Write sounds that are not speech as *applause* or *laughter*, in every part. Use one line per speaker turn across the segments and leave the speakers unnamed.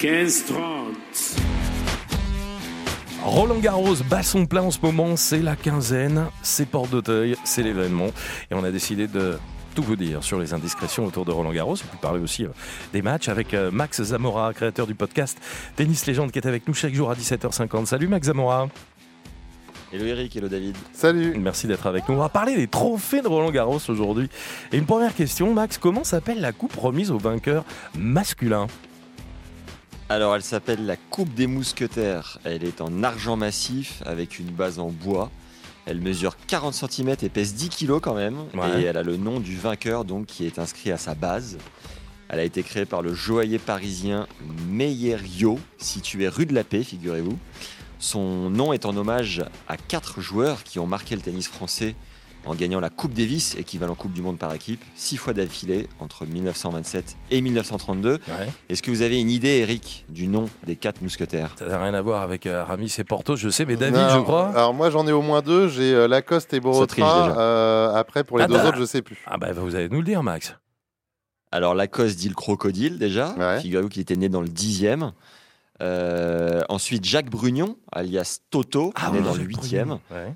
15-30.
Roland Garros bat son plein en ce moment, c'est la quinzaine, c'est Porte d'Auteuil, c'est l'événement. Et on a décidé de tout vous dire sur les indiscrétions autour de Roland Garros et puis parler aussi euh, des matchs avec euh, Max Zamora, créateur du podcast Tennis Légende qui est avec nous chaque jour à 17h50. Salut Max Zamora.
Hello Eric, hello David.
Salut.
Merci d'être avec nous. On va parler des trophées de Roland Garros aujourd'hui. Et une première question, Max, comment s'appelle la coupe remise au vainqueur masculin?
Alors elle s'appelle la Coupe des Mousquetaires. Elle est en argent massif avec une base en bois. Elle mesure 40 cm et pèse 10 kg quand même.
Ouais.
Et elle a le nom du vainqueur donc qui est inscrit à sa base. Elle a été créée par le joaillier parisien Meyerio, situé rue de la Paix, figurez-vous. Son nom est en hommage à quatre joueurs qui ont marqué le tennis français en gagnant la Coupe Davis, équivalent Coupe du Monde par équipe, six fois d'affilée entre 1927 et 1932. Est-ce que vous avez une idée, Eric, du nom des quatre mousquetaires?
Ça n'a rien à voir avec euh, Aramis et Porto, je sais, mais David,
Non,
je crois.
Alors moi j'en ai au moins deux. J'ai euh, Lacoste et Borotra.
déjà.
Euh, après pour les
Ah
deux
bah.
autres je sais plus.
Ah bah vous allez nous le dire, Max.
Alors Lacoste dit le crocodile déjà.
Ouais.
Figurez-vous qu'il était né dans le dixième. Euh, ensuite Jacques Brugnon, alias Toto,
Ah
né
oui,
dans le huitième.
Ouais.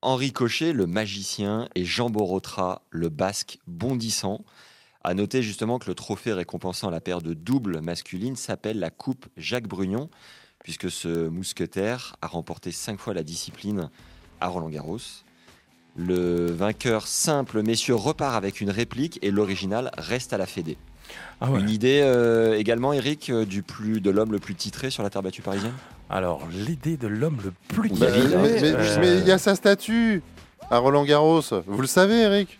Henri Cochet, le magicien, et Jean Borotra, le basque bondissant. À noter justement que le trophée récompensant la paire de doubles masculines s'appelle la Coupe Jacques Brugnon, puisque ce mousquetaire a remporté cinq fois la discipline à Roland Garros. Le vainqueur simple, messieurs, repart avec une réplique et l'original reste à la Fédé.
Ah ouais.
Une idée euh, également, Eric, euh, du plus de l'homme le plus titré sur la terre battue parisienne?
Alors, l'idée de l'homme le plus
Bah,
titré.
Mais
Euh,
mais il y a sa statue à Roland Garros. Vous le savez Eric?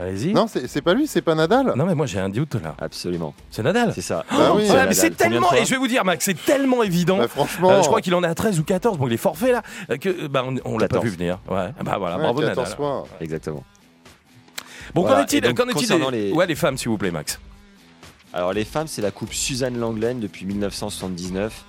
Allez-y.
Non c'est pas lui, c'est pas Nadal.
Non, mais moi j'ai un doute là.
Absolument,
C'est Nadal.
c'est ça.
Bah oui. C'est
tellement. Et je vais vous dire, Max, c'est tellement évident.
Bah, franchement.
Euh, je crois qu'il en est à 13 ou 14. Bon, il est forfait là. Que, bah, on on l'a pas
14.
vu venir. Ouais. Bah voilà,
ouais,
bravo
14
Nadal.
fois.
Exactement.
Bon,
Voilà,
qu'en est-il
concernant
des...
les-
Ouais, les femmes, s'il vous plaît, Max.
Alors les femmes, c'est la coupe Suzanne Langlaine depuis 1979,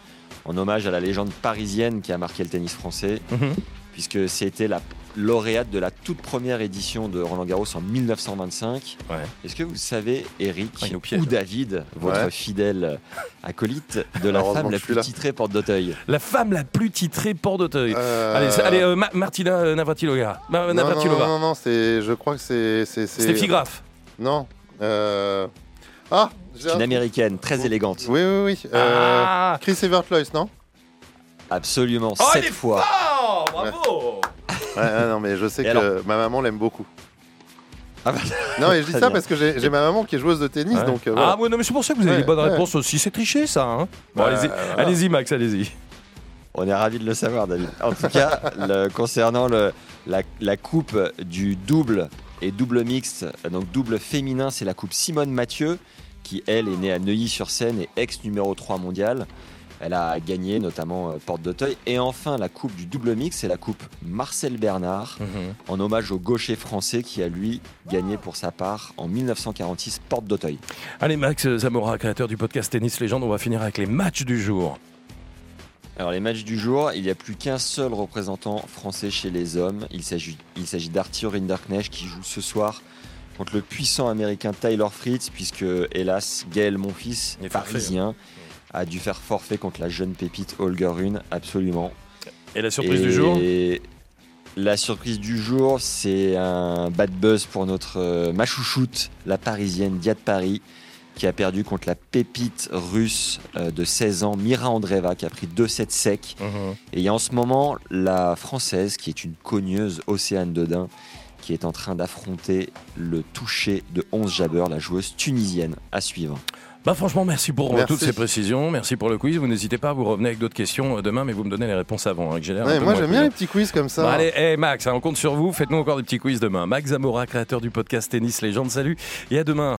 en hommage à la légende parisienne qui a marqué le tennis français,
Mhm.
puisque c'était la lauréate de la toute première édition de Roland Garros en 1925.
Ouais.
Est-ce que vous savez, Eric
Ah, piège.
ou David, votre
Ouais.
fidèle acolyte, de la femme la plus
là.
titrée porte d'Auteuil
La femme la plus titrée Port d'Auteuil.
Euh,
Allez, euh, Ma- Martina euh, Navratilova. Ma-
non, non,
Navratilova.
non, non, non, c'est, je crois que c'est, c'est, c'est-
Steffi Graf.
Non. Euh... Ah.
C'est
un
une américaine, très élégante.
Oui, oui, oui. Euh,
Ah
Chris Evertlois, non?
Absolument,
Oh, il
sept
est
fois.
fort Bravo
ouais, ouais, Non, mais je sais
Et
que
alors
ma maman l'aime beaucoup.
Ah bah, *laughs*
Non, et je dis
Très
ça
bien.
parce que j'ai, j'ai ma maman qui est joueuse de tennis,
Ouais.
donc euh, voilà.
Ah, ouais, non, mais c'est pour ça que vous avez
Ouais,
les bonnes
ouais.
réponses aussi. C'est triché, ça. Hein bon,
Bah,
allez-y,
voilà.
allez-y, Max, allez-y.
On est ravis de le savoir, David. En tout cas, *laughs* le- concernant le- la, la coupe du double et double mixte, donc double féminin, c'est la coupe Simone Mathieu, qui elle est née à Neuilly-sur-Seine et ex numéro 3 mondial. Elle a gagné notamment euh, Porte d'Auteuil. Et enfin, la coupe du double mix, c'est la coupe Marcel Bernard,
Mhm.
en hommage au gaucher français qui a lui gagné pour sa part en 1946 Porte d'Auteuil.
Allez, Max Zamora, créateur du podcast Tennis Légende, on va finir avec les matchs du jour.
Alors les matchs du jour, il n'y a plus qu'un seul représentant français chez les hommes. Il s'agit, d'Arthur Rinderknecht qui joue ce soir contre le puissant américain Tyler Fritz, puisque hélas Gaël Monfils,
Il est
parisien, a dû faire forfait contre la jeune pépite Holger Rune, absolument.
Et la surprise
Et
du jour?
La surprise du jour, c'est un bad buzz pour notre euh, ma chouchoute, la parisienne Dia de Paris, qui a perdu contre la pépite russe euh, de 16 ans, Mira Andreeva, qui a pris 2-7 secs.
Mhm.
Et il y a en ce moment la française, qui est une cogneuse, Océane Dedin, qui est en train d'affronter le toucher de 11 Jabber, la joueuse tunisienne, à suivre.
Bah franchement, merci pour euh,
Merci.
toutes ces précisions. Merci pour le quiz. Vous n'hésitez pas, vous revenez avec d'autres questions euh, demain, mais vous me donnez les réponses avant. hein, que
Ouais, moi j'aime bien les petits quiz comme ça.
Bon, allez, hey, Max, hein, on compte sur vous. Faites-nous encore des petits quiz demain. Max Zamora, créateur du podcast Tennis Légende. Salut et à demain.